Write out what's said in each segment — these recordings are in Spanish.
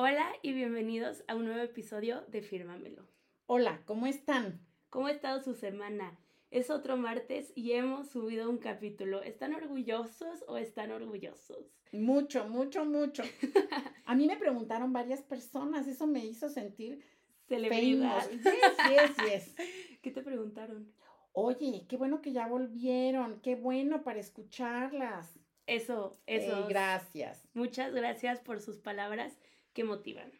Hola y bienvenidos a un nuevo episodio de Fírmamelo. Hola, ¿cómo están? ¿Cómo ha estado su semana? Es otro martes y hemos subido un capítulo. ¿Están orgullosos o están orgullosos? Mucho, mucho, mucho. A mí me preguntaron varias personas, eso me hizo sentir Celebridad. Yes, yes, yes. ¿Qué te preguntaron? Oye, qué bueno que ya volvieron, qué bueno para escucharlas. Eso, eso. Eh, gracias. Muchas gracias por sus palabras que motivan.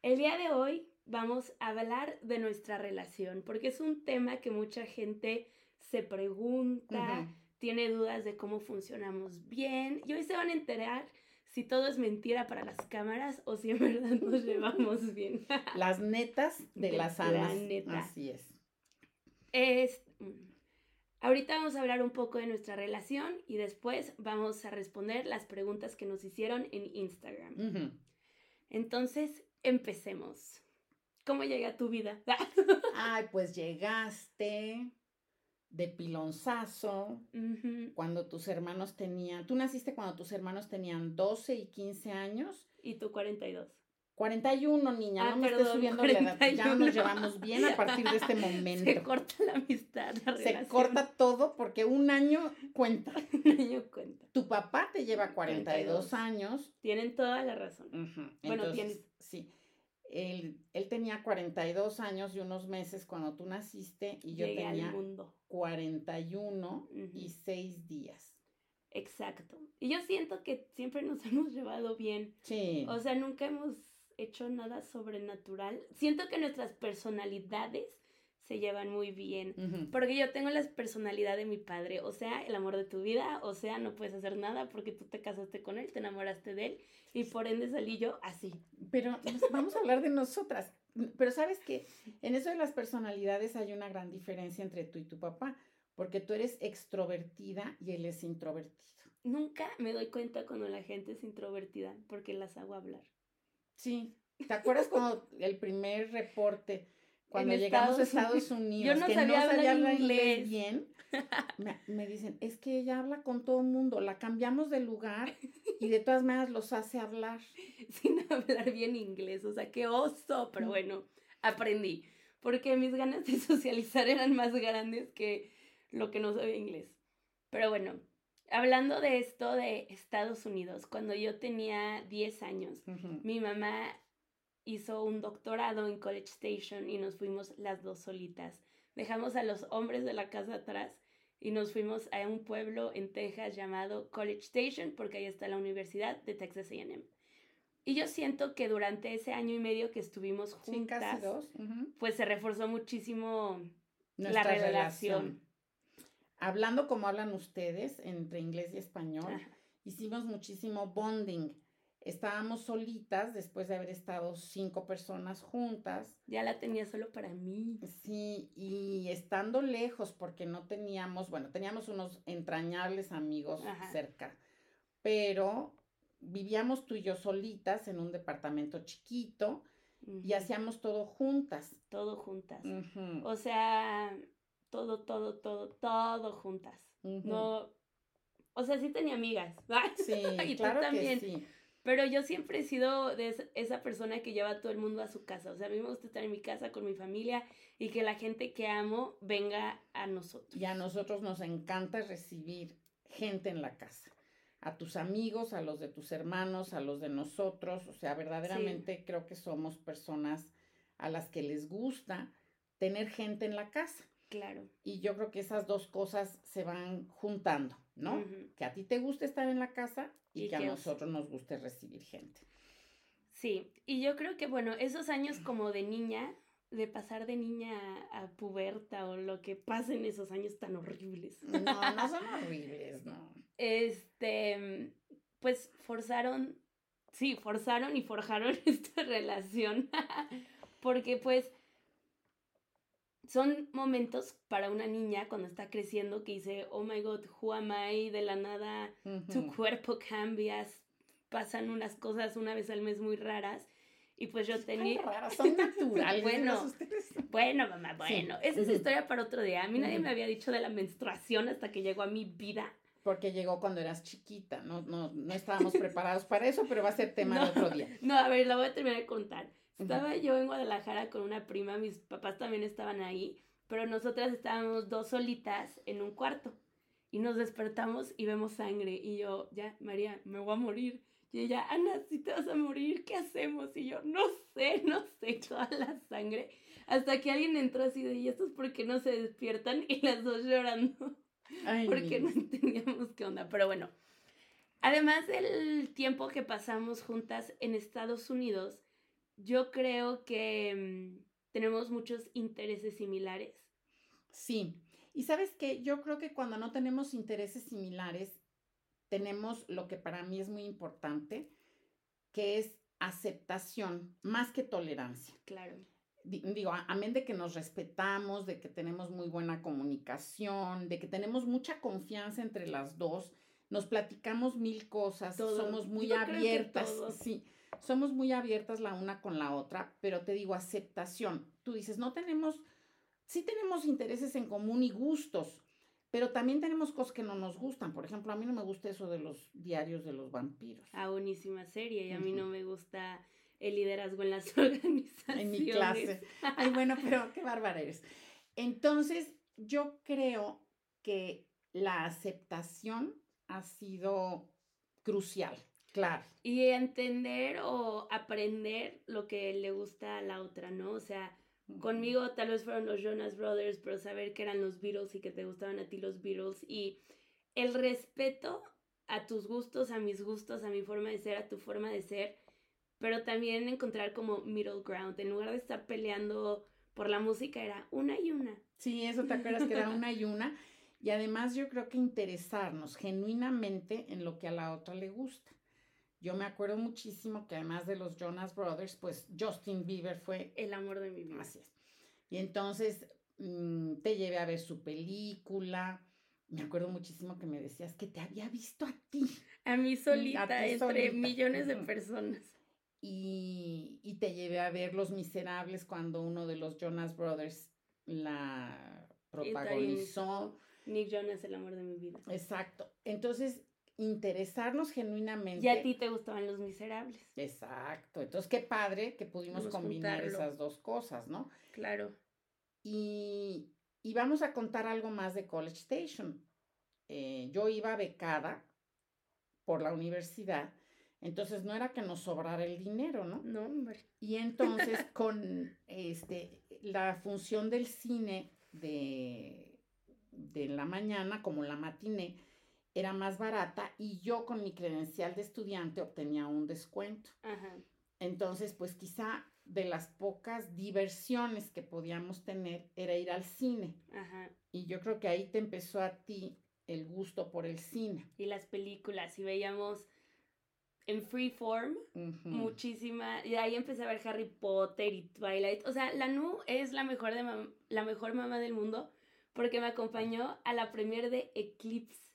El día de hoy vamos a hablar de nuestra relación, porque es un tema que mucha gente se pregunta, tiene dudas de cómo funcionamos bien, y hoy se van a enterar si todo es mentira para las cámaras o si en verdad nos llevamos bien. Las netas de, De las la neta. Así es. Es, mm, ahorita vamos a hablar un poco de nuestra relación y después vamos a responder las preguntas que nos hicieron en Instagram. Entonces, empecemos. ¿Cómo llegué a tu vida? Ay, pues llegaste de pilonzazo cuando tus hermanos tenían, tú naciste cuando tus hermanos tenían 12 y 15 años. Y tú 42. 41, niña, Ah, no me estés perdón, subiendo la edad. Ya 41. nos llevamos bien a partir de este Se momento. corta la amistad, la Se relación. corta todo porque un año cuenta. Un año cuenta. Tu papá te lleva 42 42. años. Tienen toda la razón. Bueno, entonces, tienes- Sí. Él, él tenía 42 años y unos meses cuando tú naciste y yo Llegué tenía mundo. 41 Ujú. y 6 días. Exacto. Y yo siento que siempre nos hemos llevado bien. Sí. O sea, nunca hemos hecho nada sobrenatural. Siento que nuestras personalidades se llevan muy bien. Porque yo tengo la personalidad de mi padre, o sea, el amor de tu vida, o sea, no puedes hacer nada porque tú te casaste con él, te enamoraste de él y por ende salí yo así. Pero nos- vamos a hablar de nosotras. Pero sabes que en eso de las personalidades hay una gran diferencia entre tú y tu papá, porque tú eres extrovertida y él es introvertido. Nunca me doy cuenta cuando la gente es introvertida porque las hago hablar. Sí. ¿Te acuerdas cuando el primer reporte, cuando En llegamos a Estados Unidos, Yo no que sabía no sabía hablar inglés. inglés bien, me, me dicen, es que ella habla con todo el mundo, la cambiamos de lugar y de todas maneras los hace hablar. sin hablar bien inglés, o sea, qué oso, pero bueno, aprendí, porque mis ganas de socializar eran más grandes que lo que no sabía inglés. Pero bueno, hablando de esto de Estados Unidos, cuando yo tenía 10 años, mi mamá hizo un doctorado en College Station y nos fuimos las dos solitas. Dejamos a los hombres de la casa atrás y nos fuimos a un pueblo en Texas llamado College Station porque ahí está la Universidad de Texas A&M. Y yo siento que durante ese año y medio que estuvimos Sí, juntas, casi dos. ujú. pues se reforzó muchísimo Nuestra la relación. Hablando como hablan ustedes, entre inglés y español, Ajá. hicimos muchísimo bonding. Estábamos solitas después de haber estado cinco personas juntas. Ya la tenía solo para mí. Sí, y estando lejos porque no teníamos, bueno, teníamos unos entrañables amigos Ajá. cerca, pero vivíamos tú y yo solitas en un departamento chiquito y hacíamos todo juntas. todo juntas. O sea, todo, todo, todo, todo juntas. No, o sea, sí tenía amigas. Sí, y tú claro que también. sí. Pero yo siempre he sido de es- esa persona que lleva a todo el mundo a su casa. O sea, a mí me gusta estar en mi casa con mi familia y que la gente que amo venga a nosotros. Y a nosotros nos encanta recibir gente en la casa. A tus amigos, a los de tus hermanos, a los de nosotros. O sea, verdaderamente creo que somos personas a las que les gusta tener gente en la casa. Claro. Y yo creo que esas dos cosas se van juntando, ¿no? Que a ti te guste estar en la casa y, Y que a que- nosotros nos guste recibir gente. Sí, y yo creo que, bueno, esos años como de niña, de pasar de niña a, a puberta o lo que pasa en esos años tan horribles. No, no son horribles, no. este, pues forzaron, sí, forzaron y forjaron esta relación, porque pues son momentos para una niña cuando está creciendo que dice, oh my god, who am I? De la nada, tu cuerpo cambias, pasan unas cosas una vez al mes muy raras. Y pues yo tenía... raras, son naturales. Bueno. Bueno, mamá, bueno, esa es historia para otro día. A mí nadie me había dicho de la menstruación hasta que llegó a mi vida. Porque llegó cuando eras chiquita, no, no, no estábamos preparados para eso, pero va a ser tema de otro día. No, a ver, la voy a terminar de contar. Estaba yo en Guadalajara con una prima, mis papás también estaban ahí, pero nosotras estábamos dos solitas en un cuarto y nos despertamos y vemos sangre y yo, ya, María, me voy a morir. Y ella, Ana, si te vas a morir, ¿qué hacemos? Y yo, no sé, no sé, toda la sangre. Hasta que alguien entró así de, ¿y estos por qué no se despiertan? Y las dos llorando. porque no entendíamos qué onda. Pero bueno, además del tiempo que pasamos juntas en Estados Unidos, yo creo que mm, tenemos muchos intereses similares. Sí, y sabes que yo creo que cuando no tenemos intereses similares, tenemos lo que para mí es muy importante, que es aceptación más que tolerancia. Claro. Digo, amén de que nos respetamos, de que tenemos muy buena comunicación, de que tenemos mucha confianza entre las dos, nos platicamos mil cosas, somos muy abiertas, sí, somos muy abiertas la una con la otra, pero te digo, aceptación. Tú dices, no tenemos, sí tenemos intereses en común y gustos, pero también tenemos cosas que no nos gustan. Por ejemplo, a mí no me gusta eso de los diarios de los vampiros. Ah, buenísima serie. Y a mí no me gusta el liderazgo en las organizaciones. En mi clase. Ay, bueno, pero qué bárbara eres. Entonces, yo creo que la aceptación ha sido crucial, claro. Y entender o aprender lo que le gusta a la otra, ¿no? O sea, Conmigo tal vez fueron los Jonas Brothers, pero saber que eran los Beatles y que te gustaban a ti los Beatles y el respeto a tus gustos, a mis gustos, a mi forma de ser, a tu forma de ser, pero también encontrar como middle ground, en lugar de estar peleando por la música era una y una. Sí, eso te acuerdas que era una y una. Y además yo creo que interesarnos genuinamente en lo que a la otra le gusta. Yo me acuerdo muchísimo que además de los Jonas Brothers, pues Justin Bieber fue el amor de mi vida. Así es. Y entonces mm, te llevé a ver su película. Me acuerdo muchísimo que me decías que te había visto a ti. A mí solita, entre millones de personas. Y, y, te llevé a ver Los Miserables cuando uno de los Jonas Brothers la protagonizó. Nick Jonas, el amor de mi vida. Exacto. Entonces, interesarnos genuinamente. Y a ti te gustaban los miserables. Exacto. Entonces, qué padre que pudimos combinar esas dos cosas, ¿no? Claro. Y, y, vamos a contar algo más de College Station. Eh, yo iba becada por la universidad, entonces no era que nos sobrara el dinero, ¿no? No, hombre. Y entonces con este, la función del cine de, de la mañana, como la matiné, era más barata y yo con mi credencial de estudiante obtenía un descuento. Entonces, pues quizá de las pocas diversiones que podíamos tener era ir al cine. Y yo creo que ahí te empezó a ti el gusto por el cine. Y las películas, y veíamos en Freeform muchísima, y ahí empecé a ver Harry Potter y Twilight. O sea, la Nu es la mejor, de la mejor mamá del mundo porque me acompañó a la premiere de Eclipse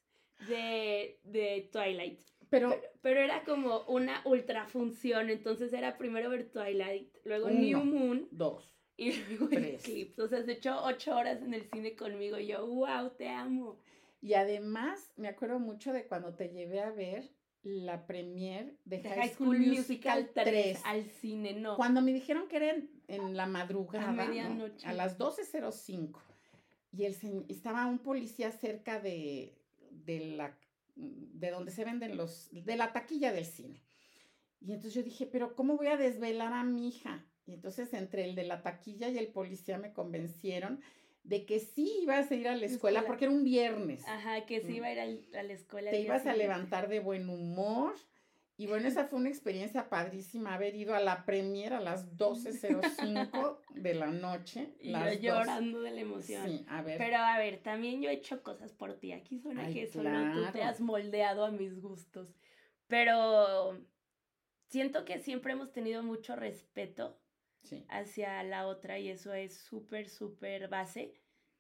de, de Twilight. Pero, pero, era como una ultra función, entonces era primero ver Twilight, luego New Moon. Dos. Y luego Eclipse. O sea, se echó ocho horas en el cine conmigo y yo, wow, te amo. Y además, me acuerdo mucho de cuando te llevé a ver la premier de, High, School, Musical, 3, al cine, no. Cuando me dijeron que era en, la madrugada, a medianoche. A las 12.05. Y el, estaba un policía cerca de, de la de donde se venden los, de la taquilla del cine. Y entonces yo dije, pero ¿cómo voy a desvelar a mi hija? Y entonces entre el de la taquilla y el policía me convencieron de que sí ibas a ir a la escuela, porque era un viernes. Ajá, que sí mm. iba a ir a, la escuela. Te ibas a levantar de buen humor y bueno, esa fue una experiencia padrísima, haber ido a la premiera a las 12.05 de la noche. Y yo llorando de la emoción. Sí, a ver. Pero a ver, también yo he hecho cosas por ti. Aquí suena que solo tú te has moldeado a mis gustos. Pero siento que siempre hemos tenido mucho respeto hacia la otra y eso es súper, súper base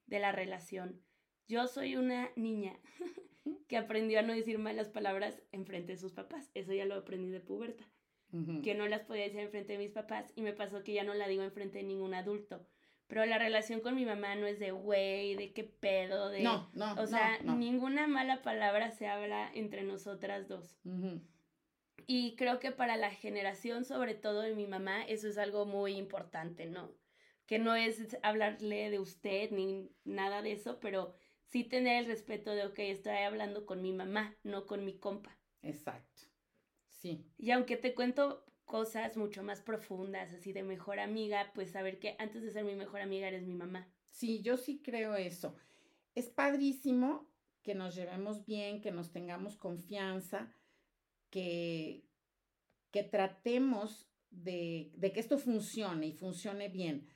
de la relación. Yo soy una niña que aprendió a no decir malas palabras en frente de sus papás. Eso ya lo aprendí de puberta. Que no las podía decir en frente de mis papás y me pasó que ya no la digo en frente de ningún adulto. pero la relación con mi mamá no es de güey, de qué pedo, de... No, no, O sea, ninguna mala palabra se habla entre nosotras dos. Y creo que para la generación, sobre todo de mi mamá, eso es algo muy importante, ¿no? Que no es hablarle de usted ni nada de eso, pero sí tener el respeto de, ok, estoy hablando con mi mamá, no con mi compa. Exacto. Sí. Y aunque te cuento cosas mucho más profundas, así de mejor amiga, pues saber que antes de ser mi mejor amiga eres mi mamá. Sí, yo sí creo eso. Es padrísimo que nos llevemos bien, que nos tengamos confianza, que, que tratemos de, de que esto funcione y funcione bien,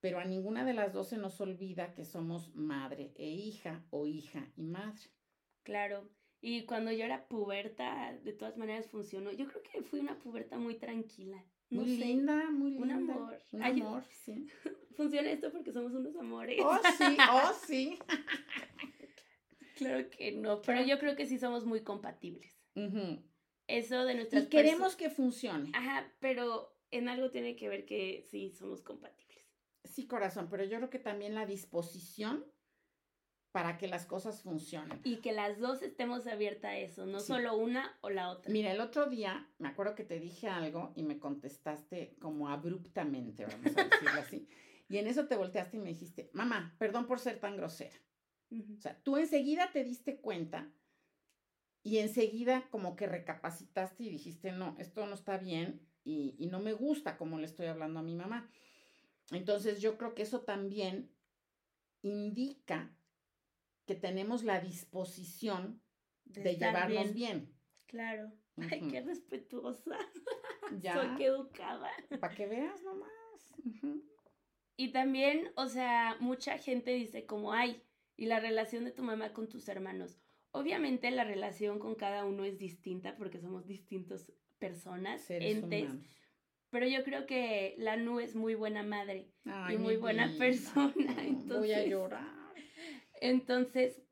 pero a ninguna de las dos se nos olvida que somos madre e hija o hija y madre. Claro, y cuando yo era puberta, de todas maneras funcionó. Yo creo que fui una puberta muy tranquila. muy linda, muy linda. Un amor. Un amor, sí. Funciona esto porque somos unos amores. Oh, sí, oh, sí. claro que no, pero yo creo que sí somos muy compatibles. Eso de nuestras... Y queremos que funcione. Ajá, pero en algo tiene que ver que sí somos compatibles. Sí, corazón, pero yo creo que también la disposición para que las cosas funcionen. Y que las dos estemos abiertas a eso, no solo una o la otra. Mira, el otro día me acuerdo que te dije algo y me contestaste como abruptamente, vamos a decirlo así. Y en eso te volteaste y me dijiste, mamá, perdón por ser tan grosera. O sea, tú enseguida te diste cuenta y enseguida como que recapacitaste y dijiste, no, esto no está bien y, y no me gusta como le estoy hablando a mi mamá. Entonces yo creo que eso también indica que tenemos la disposición de, llevarnos bien. Claro. Ay, qué respetuosa. Ya. Soy que educada. Para que veas nomás. Y también, o sea, mucha gente dice como, ay, y la relación de tu mamá con tus hermanos. Obviamente la relación con cada uno es distinta porque somos distintas personas, entes. Pero yo creo que la Nu es muy buena madre y muy buena persona. Entonces, Voy a llorar. Entonces,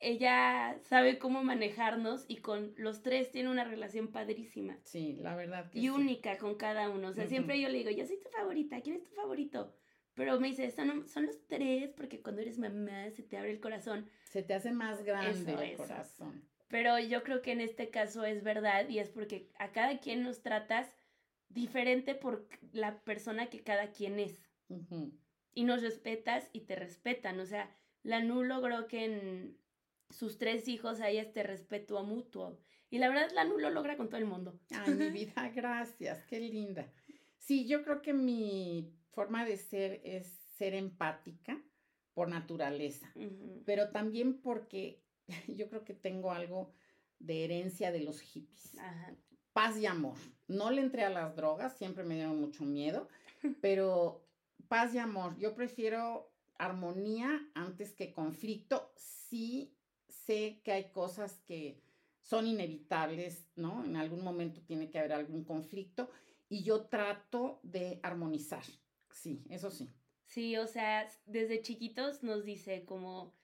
ella sabe cómo manejarnos y con los tres tiene una relación padrísima. Sí, la verdad. y única con cada uno. O sea, siempre yo le digo, yo soy tu favorita, ¿quién es tu favorito? Pero me dice, son, son los tres, porque cuando eres mamá se te abre el corazón. Se te hace más grande el corazón. Pero yo creo que en este caso es verdad y es porque a cada quien nos tratas diferente por la persona que cada quien es y nos respetas y te respetan. O sea, la Nu logró que en sus tres hijos haya este respeto mutuo. Y la verdad, la Nu lo logra con todo el mundo. Ay, mi vida, gracias, qué linda. Sí, yo creo que mi forma de ser es ser empática por naturaleza, pero también porque yo creo que tengo algo de herencia de los hippies. Paz y amor. No le entré a las drogas, siempre me dieron mucho miedo, pero paz y amor. Yo prefiero armonía antes que conflicto. Sí sé que hay cosas que son inevitables, ¿no? En algún momento tiene que haber algún conflicto y yo trato de armonizar. Sí, eso sí. Sí, o sea, desde chiquitos nos dice como,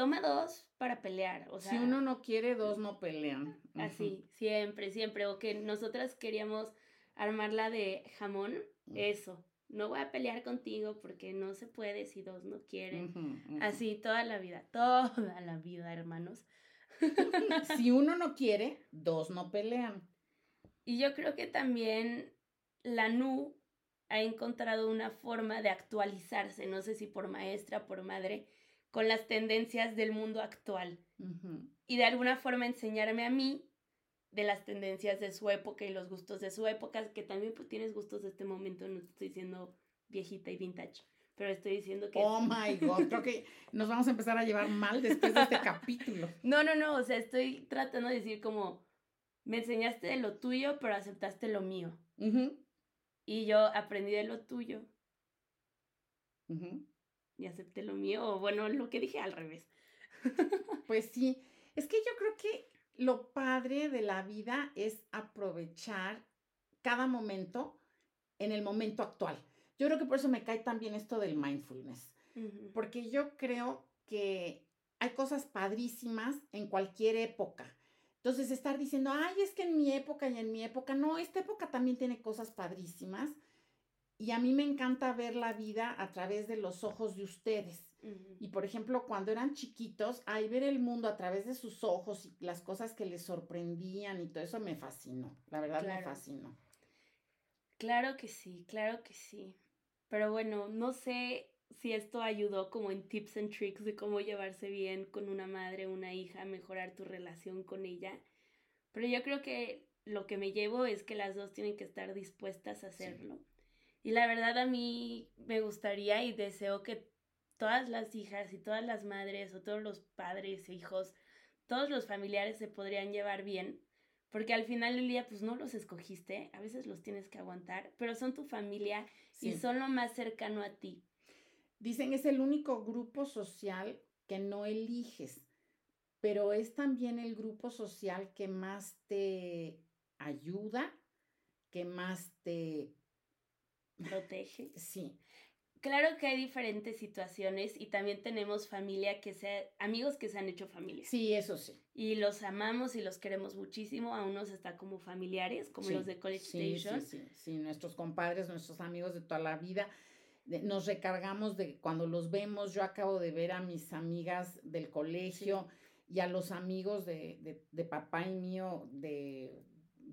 toma dos para pelear. O sea, si uno no quiere, dos no pelean. Así, siempre, siempre. O que nosotras queríamos armarla de jamón, eso no voy a pelear contigo porque no se puede si dos no quieren. Así toda la vida, toda la vida, hermanos. si uno no quiere, dos no pelean. Y yo creo que también la NU ha encontrado una forma de actualizarse, no sé si por maestra, por madre, con las tendencias del mundo actual. Y de alguna forma enseñarme a mí de las tendencias de su época y los gustos de su época, que también pues tienes gustos de este momento, no estoy diciendo viejita y vintage, pero estoy diciendo que... Oh my god, creo que nos vamos a empezar a llevar mal después de este capítulo. No, no, no, o sea, estoy tratando de decir como, me enseñaste de lo tuyo, pero aceptaste lo mío. Y yo aprendí de lo tuyo. Y acepté lo mío, o bueno, lo que dije al revés. pues sí, es que yo creo que lo padre de la vida es aprovechar cada momento en el momento actual. Yo creo que por eso me cae también esto del mindfulness, porque yo creo que hay cosas padrísimas en cualquier época. Entonces, estar diciendo, ay, es que en mi época y en mi época, no, esta época también tiene cosas padrísimas y a mí me encanta ver la vida a través de los ojos de ustedes. Y por ejemplo, cuando eran chiquitos, ahí ver el mundo a través de sus ojos y las cosas que les sorprendían y todo eso me fascinó. La verdad me fascinó. Claro que sí, claro que sí. Pero bueno, no sé si esto ayudó como en tips and tricks de cómo llevarse bien con una madre una hija, mejorar tu relación con ella. Pero yo creo que lo que me llevo es que las dos tienen que estar dispuestas a hacerlo. Y la verdad a mí me gustaría y deseo que todas las hijas y todas las madres o todos los padres e hijos, todos los familiares se podrían llevar bien, porque al final del día pues no los escogiste, a veces los tienes que aguantar, pero son tu familia y son lo más cercano a ti. Dicen es el único grupo social que no eliges, pero es también el grupo social que más te ayuda, que más te protege. Sí. Claro que hay diferentes situaciones y también tenemos familia que sea, amigos que se han hecho familia. Sí, eso sí. Y los amamos y los queremos muchísimo, a unos está como familiares, como los de College Station. Sí, sí, sí, nuestros compadres, nuestros amigos de toda la vida. nos recargamos de cuando los vemos, yo acabo de ver a mis amigas del colegio y a los amigos de, de papá y mío de,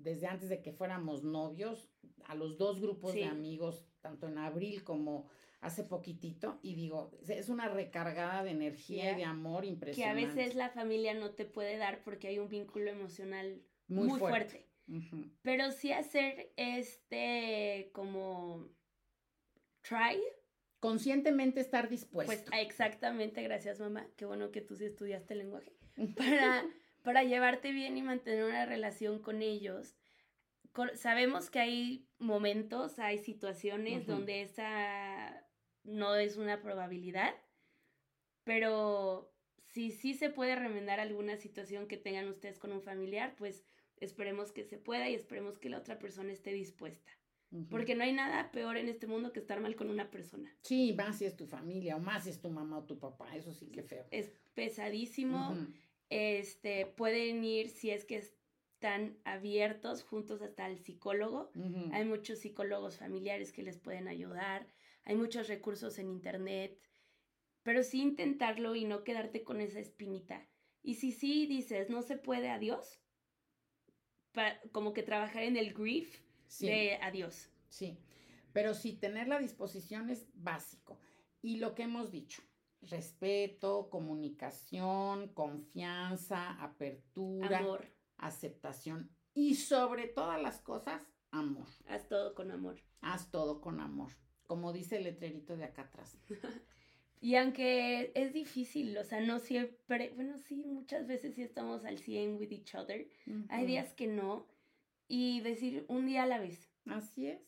desde antes de que fuéramos novios, a los dos grupos de amigos, tanto en abril como hace poquitito y digo, es una recargada de energía y de amor impresionante. Que a veces la familia no te puede dar porque hay un vínculo emocional muy, fuerte. Pero sí hacer este como try. Conscientemente estar dispuesto. Pues exactamente, gracias mamá. Qué bueno que tú sí estudiaste el lenguaje. Para, para llevarte bien y mantener una relación con ellos. sabemos que hay momentos, hay situaciones donde esa no es una probabilidad, pero si sí se puede remendar alguna situación que tengan ustedes con un familiar, pues esperemos que se pueda y esperemos que la otra persona esté dispuesta. Porque no hay nada peor en este mundo que estar mal con una persona. Sí, más si es tu familia o más si es tu mamá o tu papá, eso sí que feo. Es pesadísimo. Este, pueden ir si es que están abiertos juntos hasta el psicólogo. Hay muchos psicólogos familiares que les pueden ayudar hay muchos recursos en internet, pero sí intentarlo y no quedarte con esa espinita. Y si sí dices, no se puede, adiós, como que trabajar en el grief de adiós. Sí, pero sí, tener la disposición es básico. Y lo que hemos dicho, respeto, comunicación, confianza, apertura, amor. aceptación y sobre todas las cosas, amor. Haz todo con amor. Haz todo con amor como dice el letrerito de acá atrás. y aunque es difícil, o sea, no siempre, bueno, sí, muchas veces sí estamos al 100 with each other. Hay días que no. Y decir un día a la vez. Así es.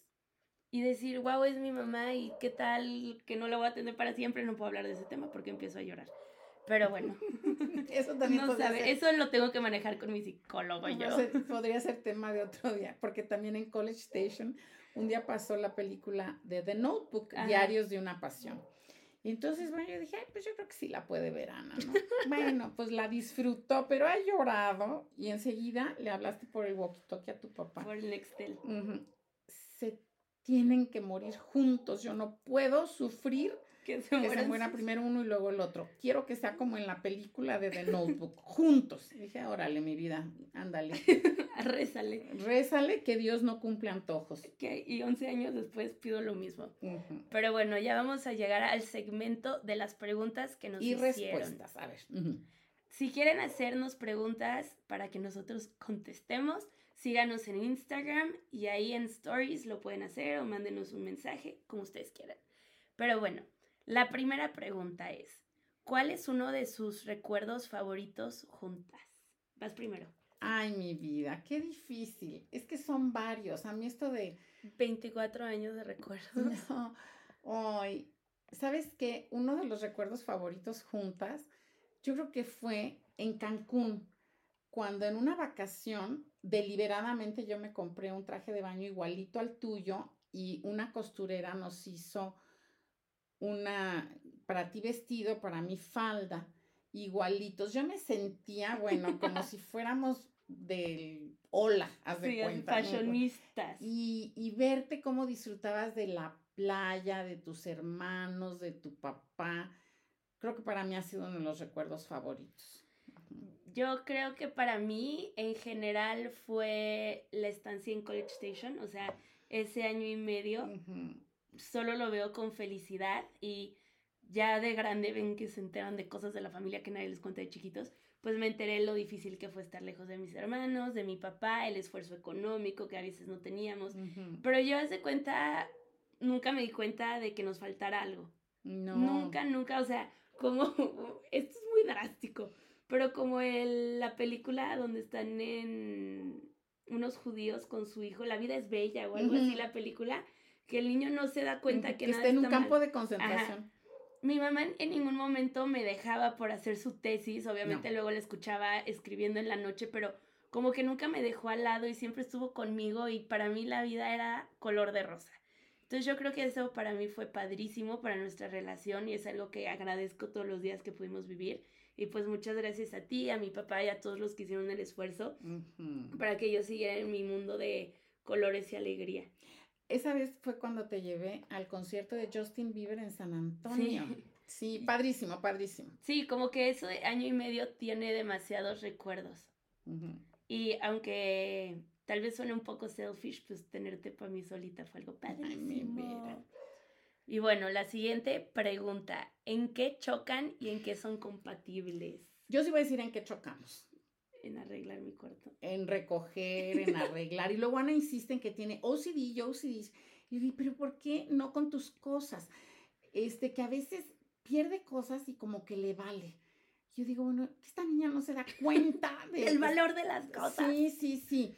Y decir, wow, es mi mamá y qué tal que no la voy a tener para siempre, no puedo hablar de ese tema porque empiezo a llorar. Pero bueno, eso también no sabe, eso lo tengo que manejar con mi psicólogo yo. podría ser tema de otro día, porque también en College Station un día pasó la película de The Notebook, Diarios de una Pasión. Y entonces, bueno, yo dije, Ay, pues yo creo que sí la puede ver Ana, ¿no? bueno, pues la disfrutó, pero ha llorado y enseguida le hablaste por el walkie-talkie a tu papá. Por el Nextel. Se tienen que morir juntos, yo no puedo sufrir que se, muera primero uno y luego el otro. Quiero que sea como en la película de The Notebook, juntos. Y dije, órale, mi vida, ándale. Rézale. Rézale que Dios no cumple antojos. y 11 años después pido lo mismo. Pero bueno, ya vamos a llegar al segmento de las preguntas que nos y respuestas, a ver. Si quieren hacernos preguntas para que nosotros contestemos, síganos en Instagram y ahí en Stories lo pueden hacer o mándenos un mensaje, como ustedes quieran. Pero bueno, la primera pregunta es, ¿cuál es uno de sus recuerdos favoritos juntas? Vas primero. Ay, mi vida, qué difícil. Es que son varios. A mí esto de... 24 años de recuerdos. No. Ay, ¿sabes qué? Uno de los recuerdos favoritos juntas, yo creo que fue en Cancún, cuando en una vacación, deliberadamente yo me compré un traje de baño igualito al tuyo y una costurera nos hizo una, para ti vestido, para mí falda, igualitos. Yo me sentía, bueno, como si fuéramos del ola, haz de sí, cuenta. fashionistas. Y, y verte cómo disfrutabas de la playa, de tus hermanos, de tu papá. Creo que para mí ha sido uno de los recuerdos favoritos. Yo creo que para mí, en general, fue la estancia en College Station, o sea, ese año y medio, solo lo veo con felicidad y ya de grande ven que se enteran de cosas de la familia que nadie les cuenta de chiquitos, pues me enteré lo difícil que fue estar lejos de mis hermanos, de mi papá, el esfuerzo económico que a veces no teníamos. Pero yo hace cuenta, nunca me di cuenta de que nos faltara algo. No. Nunca, nunca, o sea, como, esto es muy drástico, pero como el, la película donde están en unos judíos con su hijo, La vida es bella o algo así, la película, que el niño no se da cuenta que, que está en un campo de concentración. Mi mamá en ningún momento me dejaba por hacer su tesis, obviamente luego la escuchaba escribiendo en la noche, pero como que nunca me dejó al lado y siempre estuvo conmigo y para mí la vida era color de rosa. Entonces yo creo que eso para mí fue padrísimo para nuestra relación y es algo que agradezco todos los días que pudimos vivir. Y pues muchas gracias a ti, a mi papá y a todos los que hicieron el esfuerzo para que yo siguiera en mi mundo de colores y alegría. Esa vez fue cuando te llevé al concierto de Justin Bieber en San Antonio. Sí. padrísimo, padrísimo. Sí, como que eso de año y medio tiene demasiados recuerdos. Y aunque tal vez suene un poco selfish, pues tenerte para mí solita fue algo padrísimo. y bueno, la siguiente pregunta, ¿en qué chocan y en qué son compatibles? Yo sí voy a decir en qué chocamos en arreglar mi cuarto. En recoger, en arreglar. Y luego Ana insiste en que tiene OCD, yo OCD. Y yo digo, pero ¿por qué no con tus cosas? Este, que a veces pierde cosas y como que le vale. Yo digo, bueno, esta niña no se da cuenta del valor de las cosas. Sí, sí, sí.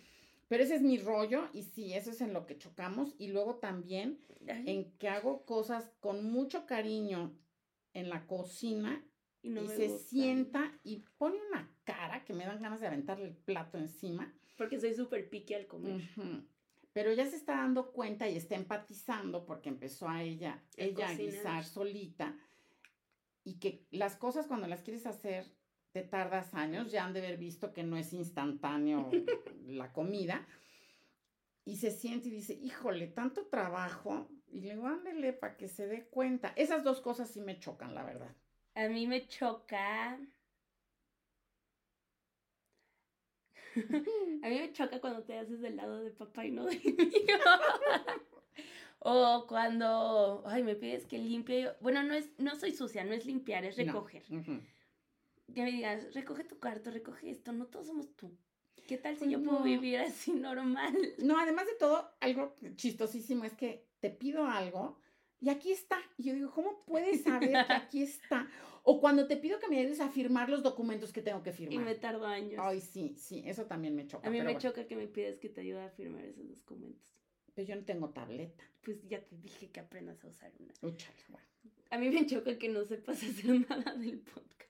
Pero ese es mi rollo y sí, eso es en lo que chocamos. Y luego también en que hago cosas con mucho cariño en la cocina y, se sienta y pone una cara que me dan ganas de aventarle el plato encima. Porque soy súper pique al comer. Pero ella se está dando cuenta y está empatizando porque empezó a ella, ella a guisar solita. Y que las cosas cuando las quieres hacer te tardas años, ya han de haber visto que no es instantáneo la comida. Y se siente y dice, híjole, tanto trabajo. Y le digo, ándele para que se dé cuenta. Esas dos cosas sí me chocan, la verdad. A mí me choca. a mí me choca cuando te haces del lado de papá y no de mí. o cuando, ay, me pides que limpie. Bueno, no es, no soy sucia, no es limpiar, es recoger. Que me digas, recoge tu cuarto, recoge esto, no todos somos tú. ¿Qué tal si pues yo puedo vivir así normal? No, además de todo, algo chistosísimo es que te pido algo y aquí está. Y yo digo, ¿cómo puedes saber que aquí está? O cuando te pido que me ayudes a firmar los documentos que tengo que firmar. Y me tardo años. Ay, sí, sí, eso también me choca. A mí me choca que me pides que te ayude a firmar esos documentos. Pero yo no tengo tableta. Pues ya te dije que aprendas a usar una. Bueno. A mí me choca que no sepas hacer nada del podcast.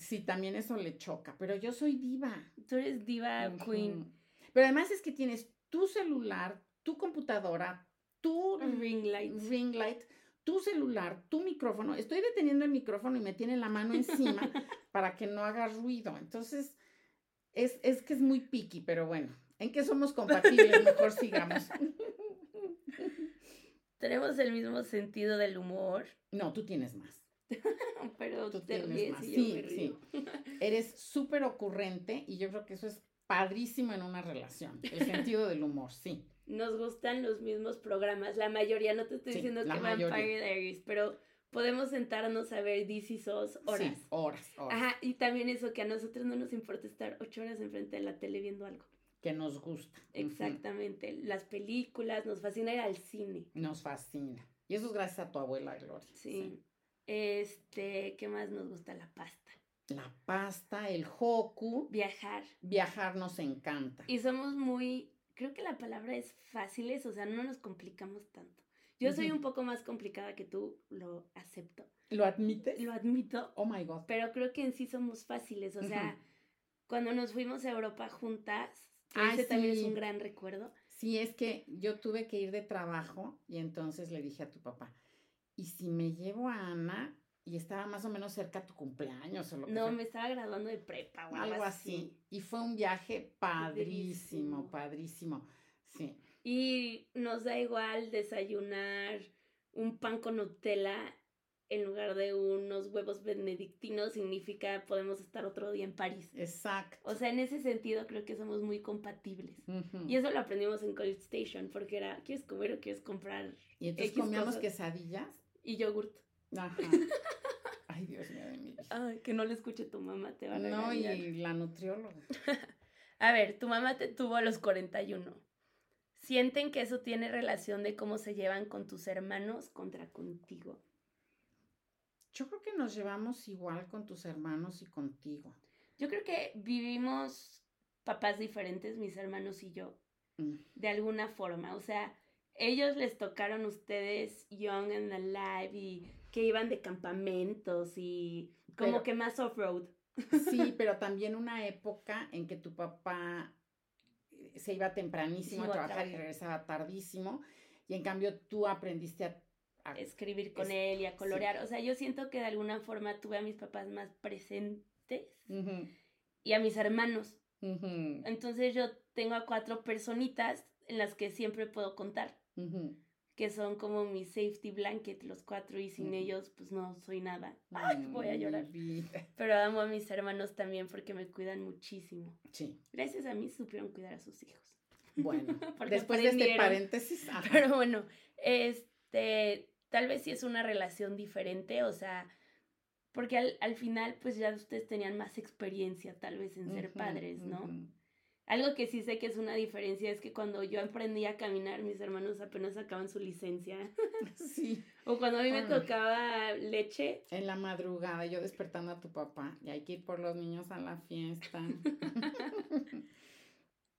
Sí, también eso le choca, pero yo soy diva. Tú eres diva queen. Pero además es que tienes tu celular, tu computadora, tu ring light. ring light, tu celular, tu micrófono. Estoy deteniendo el micrófono y me tiene la mano encima para que no haga ruido. Entonces, es, es que es muy picky, pero bueno, ¿en qué somos compatibles? Mejor sigamos. Tenemos el mismo sentido del humor. No, tú tienes más. pero tú tienes más. sí, sí. Eres súper ocurrente y yo creo que eso es padrísimo en una relación. El sentido del humor, sí nos gustan los mismos programas. La mayoría, no te estoy diciendo que Vampire Diaries, pero podemos sentarnos a ver DC SOS horas. Sí, horas, Ajá, y también eso, que a nosotros no nos importa estar ocho horas enfrente de la tele viendo algo. Que nos gusta. Exactamente. Las películas, nos fascina ir al cine. Nos fascina. Y eso es gracias a tu abuela, Gloria. Sí. Este, ¿qué más nos gusta? La pasta. La pasta, el hoku. Viajar. Viajar nos encanta. Y somos muy creo que la palabra es fáciles, o sea, no nos complicamos tanto. Yo soy un poco más complicada que tú, lo acepto. ¿Lo admites? Lo admito. Oh my God. Pero creo que en sí somos fáciles, o sea, cuando nos fuimos a Europa juntas, ah, ese también es un gran recuerdo. Sí, es que yo tuve que ir de trabajo y entonces le dije a tu papá, ¿y si me llevo a Ana y estaba más o menos cerca a tu cumpleaños o lo que No, me estaba graduando de prepa o algo así. Y fue un viaje padrísimo, padrísimo. Sí. Y nos da igual desayunar un pan con Nutella en lugar de unos huevos benedictinos significa podemos estar otro día en París. Exacto. O sea, en ese sentido creo que somos muy compatibles. Y eso lo aprendimos en College Station porque era, ¿quieres comer o quieres comprar? Y entonces comíamos quesadillas. Y yogurt. Ajá. Ay, Dios mío de mi vida. Ay, que no le escuche tu mamá, te va a No, y la nutrióloga. a ver, tu mamá te tuvo a los 41. ¿Sienten que eso tiene relación de cómo se llevan con tus hermanos contra contigo? Yo creo que nos llevamos igual con tus hermanos y contigo. Yo creo que vivimos papás diferentes, mis hermanos y yo, mm. de alguna forma. O sea, ellos les tocaron ustedes young and alive y que iban de campamentos y como que más off-road. Sí, pero también una época en que tu papá eh, se iba tempranísimo a trabajar y regresaba tardísimo y en cambio tú aprendiste a escribir con él y a colorear. O sea, yo siento que de alguna forma tuve a mis papás más presentes y a mis hermanos. Entonces yo tengo a cuatro personitas en las que siempre puedo contar, que son como mi safety blanket, los cuatro, y sin ellos pues no soy nada. Ay, voy a llorar. Pero amo a mis hermanos también porque me cuidan muchísimo. Sí. Gracias a mí supieron cuidar a sus hijos. Bueno, después de este paréntesis. Pero bueno, este, tal vez sí es una relación diferente, o sea, porque al, al final pues ya ustedes tenían más experiencia tal vez en ser padres, ¿no? Algo que sí sé que es una diferencia es que cuando yo aprendí a caminar, mis hermanos apenas sacaban su licencia. Sí. o cuando a mí me tocaba leche. En la madrugada, yo despertando a tu papá, y hay que ir por los niños a la fiesta.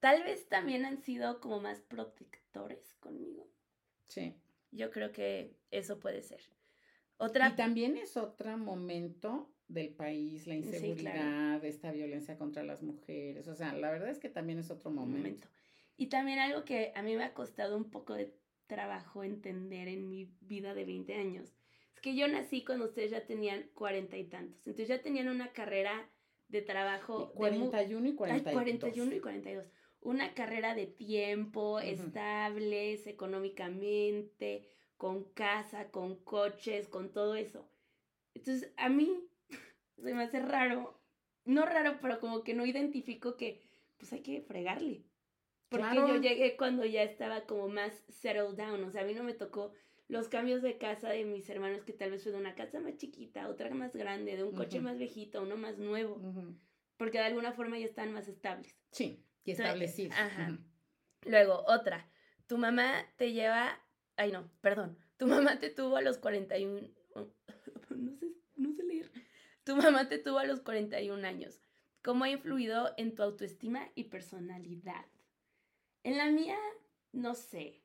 Tal vez también han sido como más protectores conmigo. Sí. Yo creo que eso puede ser. Otra... Y también es otro momento del país, la inseguridad, esta violencia contra las mujeres. O sea, la verdad es que también es otro momento. Y también algo que a mí me ha costado un poco de trabajo entender en mi vida de 20 años. Es que yo nací cuando ustedes ya tenían cuarenta y tantos. Entonces ya tenían una carrera de trabajo. 41 y 42. Ay, 41 y 42 una carrera de tiempo, estables económicamente, con casa, con coches, con todo eso. Entonces, a mí se me hace raro, no raro, pero como que no identifico que pues hay que fregarle. Porque yo llegué cuando ya estaba como más settled down, o sea, a mí no me tocó los cambios de casa de mis hermanos, que tal vez fue de una casa más chiquita, otra más grande, de un coche más viejito, uno más nuevo, porque de alguna forma ya están más estables. Sí. Y establecido. Ajá. Luego, otra. Tu mamá te lleva. Ay, no, perdón. Tu mamá te tuvo a los 41. No sé, no sé leer. Tu mamá te tuvo a los 41 años. ¿Cómo ha influido en tu autoestima y personalidad? En la mía, no sé.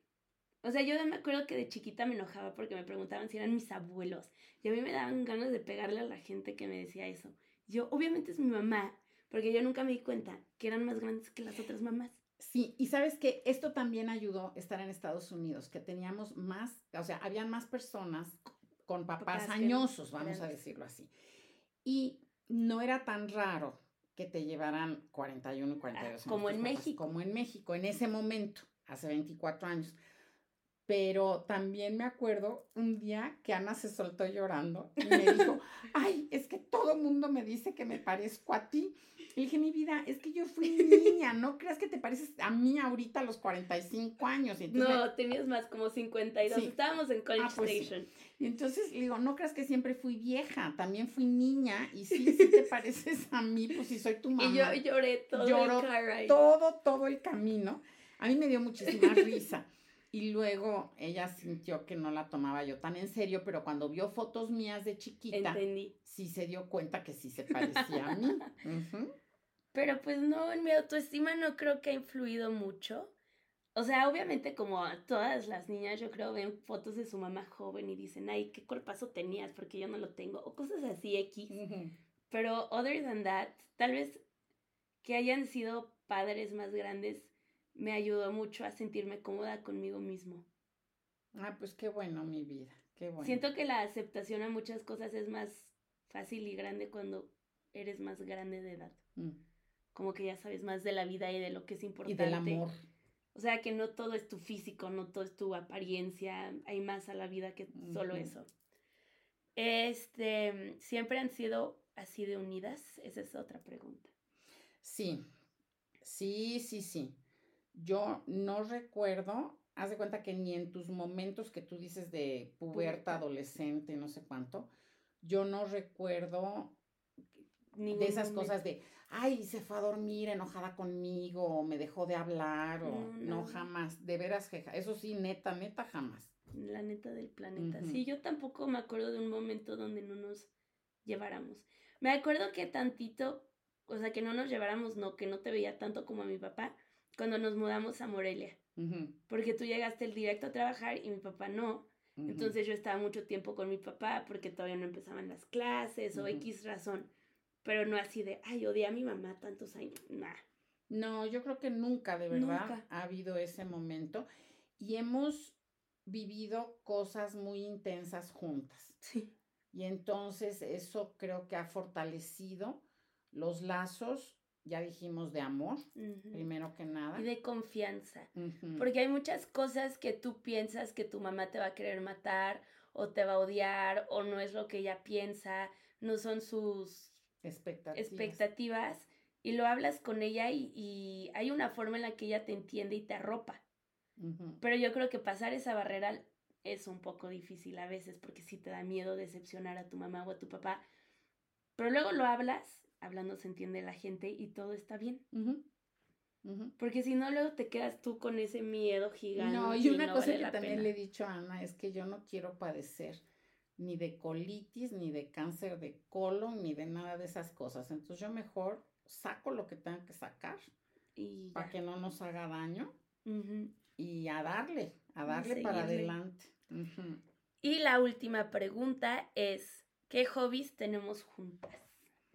O sea, yo me acuerdo que de chiquita me enojaba porque me preguntaban si eran mis abuelos. Y a mí me daban ganas de pegarle a la gente que me decía eso. Yo, obviamente es mi mamá, porque yo nunca me di cuenta que eran más grandes que las otras mamás. Sí, y sabes que esto también ayudó estar en Estados Unidos, que teníamos más, o sea, habían más personas con papás, añosos, vamos a decirlo así. Y no era tan raro que te llevaran 41 y 42 ah, Como en México. Como en México, en ese momento, hace 24 años. Pero también me acuerdo un día que Ana se soltó llorando y me dijo, ay, es que todo el mundo me dice que me parezco a ti. Y dije, mi vida, es que yo fui niña, ¿no creas que te pareces a mí ahorita a los 45 años? no, tenías más como 52, estábamos en College ah, pues Station. Y entonces le digo, no creas que siempre fui vieja, también fui niña y sí, sí te pareces a mí, pues si soy tu mamá. Y yo lloré todo el todo, todo el camino. A mí me dio muchísima risa. Y luego ella sintió que no la tomaba yo tan en serio, pero cuando vio fotos mías de chiquita, sí se dio cuenta que sí se parecía a mí. Pero pues no, en mi autoestima no creo que ha influido mucho. O sea, obviamente como todas las niñas, yo creo, ven fotos de su mamá joven y dicen, ay, qué cuerpazo tenías porque yo no lo tengo, o cosas así X. Pero other than that, tal vez que hayan sido padres más grandes me ayudó mucho a sentirme cómoda conmigo mismo. Ah, pues qué bueno, mi vida, qué bueno. Siento que la aceptación a muchas cosas es más fácil y grande cuando eres más grande de edad. Mm. Como que ya sabes más de la vida y de lo que es importante. Y del amor. O sea, que no todo es tu físico, no todo es tu apariencia, hay más a la vida que solo eso. Este, ¿siempre han sido así de unidas? Esa es otra pregunta. Sí, sí, sí, sí. Yo no recuerdo, haz de cuenta que ni en tus momentos que tú dices de puberta, adolescente, no sé cuánto, yo no recuerdo de esas cosas de, ay, se fue a dormir enojada conmigo, o me dejó de hablar, o no, jamás, de veras, eso sí, neta, neta, jamás. La neta del planeta. Sí, yo tampoco me acuerdo de un momento donde no nos lleváramos. Me acuerdo que tantito, o sea, que no nos lleváramos, no, que no te veía tanto como a mi papá, cuando nos mudamos a Morelia. Porque tú llegaste el directo a trabajar y mi papá no. Entonces yo estaba mucho tiempo con mi papá porque todavía no empezaban las clases o X razón. Pero no así de, ay, odié a mi mamá tantos años. Nah. No, yo creo que nunca, de verdad, ha habido ese momento. Y hemos vivido cosas muy intensas juntas. Sí. Y entonces eso creo que ha fortalecido los lazos ya dijimos de amor, primero que nada. Y de confianza. Porque hay muchas cosas que tú piensas que tu mamá te va a querer matar o te va a odiar o no es lo que ella piensa, no son sus expectativas. y lo hablas con ella y, hay una forma en la que ella te entiende y te arropa. Pero yo creo que pasar esa barrera es un poco difícil a veces porque sí te da miedo decepcionar a tu mamá o a tu papá. Pero luego lo hablas hablando se entiende la gente y todo está bien. Porque si no, luego te quedas tú con ese miedo gigante. No, y una cosa que también le he dicho a Ana es que yo no quiero padecer ni de colitis, ni de cáncer de colon, ni de nada de esas cosas. Entonces yo mejor saco lo que tengo que sacar y para que no nos haga daño y a darle, a darle para adelante. Y la última pregunta es, ¿qué hobbies tenemos juntas?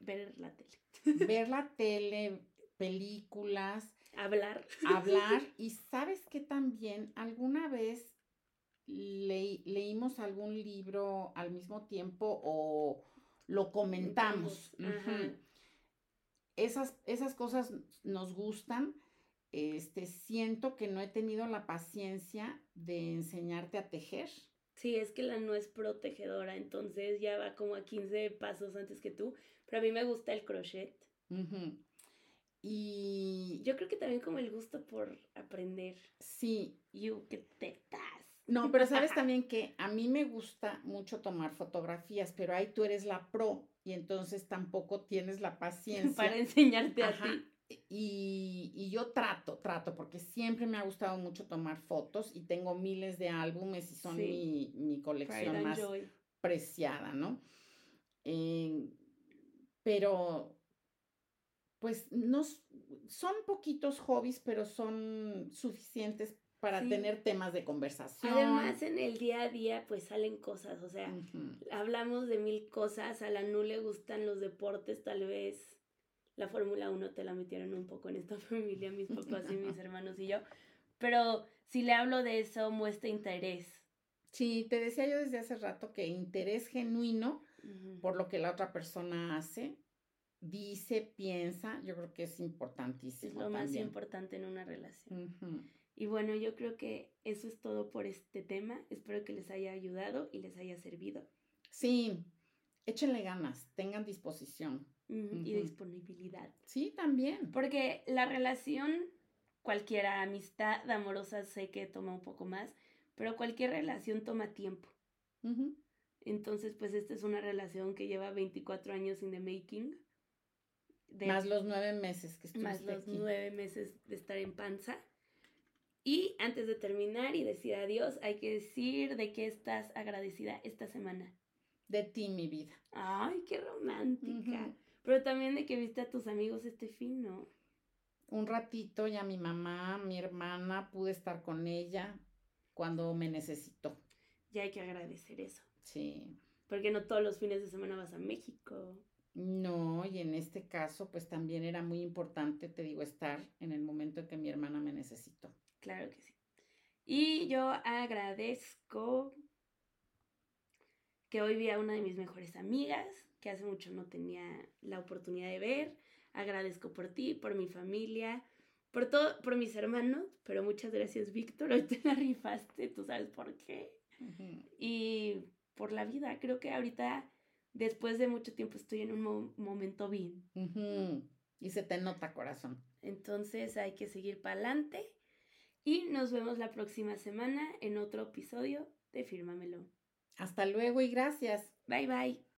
Ver la tele. Ver la tele, películas. Hablar. Hablar. Y sabes que también alguna vez leímos algún libro al mismo tiempo o lo comentamos. esas, esas cosas nos gustan. Este, siento que no he tenido la paciencia de enseñarte a tejer. Sí, es que la no es protegedora, entonces ya va como a 15 pasos antes que tú, pero a mí me gusta el crochet. Y yo creo que también como el gusto por aprender. Sí. You, que tetas. No, pero sabes también que a mí me gusta mucho tomar fotografías, pero ahí tú eres la pro y entonces tampoco tienes la paciencia. Para enseñarte a ti. Y, yo trato, trato, porque siempre me ha gustado mucho tomar fotos y tengo miles de álbumes y son mi, colección más preciada, ¿no? Eh, pero, pues, no, son poquitos hobbies, pero son suficientes para tener temas de conversación. Además, en el día a día, pues salen cosas, o sea, hablamos de mil cosas, a la NU le gustan los deportes, tal vez la Fórmula 1 te la metieron un poco en esta familia, mis papás y mis hermanos y yo. Pero si le hablo de eso, muestra interés. Sí, te decía yo desde hace rato que interés genuino por lo que la otra persona hace, dice, piensa, yo creo que es importantísimo. Es lo más importante en una relación. Y bueno, yo creo que eso es todo por este tema. Espero que les haya ayudado y les haya servido. Sí, échenle ganas, tengan disposición y disponibilidad. Sí, también. Porque la relación, cualquiera amistad amorosa sé que toma un poco más, pero cualquier relación toma tiempo. Entonces, pues esta es una relación que lleva 24 años in the making. más los nueve meses que Más los nueve meses de estar en panza. Y antes de terminar y decir adiós, hay que decir de qué estás agradecida esta semana. De ti, mi vida. Ay, qué romántica. Pero también de que viste a tus amigos este fin, ¿no? Un ratito y a mi mamá, mi hermana, pude estar con ella cuando me necesitó. Ya hay que agradecer eso. Sí. Porque no todos los fines de semana vas a México. No, y en este caso, pues también era muy importante, te digo, estar en el momento en que mi hermana me necesitó. Claro que sí. Y yo agradezco que hoy vi a una de mis mejores amigas, que hace mucho no tenía la oportunidad de ver. Agradezco por ti, por mi familia, por todo, por mis hermanos, pero muchas gracias, Víctor. Hoy te la rifaste, tú sabes por qué. Y por la vida, creo que ahorita, después de mucho tiempo, estoy en un momento bien. Y se te nota, corazón. Entonces hay que seguir para adelante. Y nos vemos la próxima semana en otro episodio de Fírmamelo. Hasta luego y gracias. Bye bye.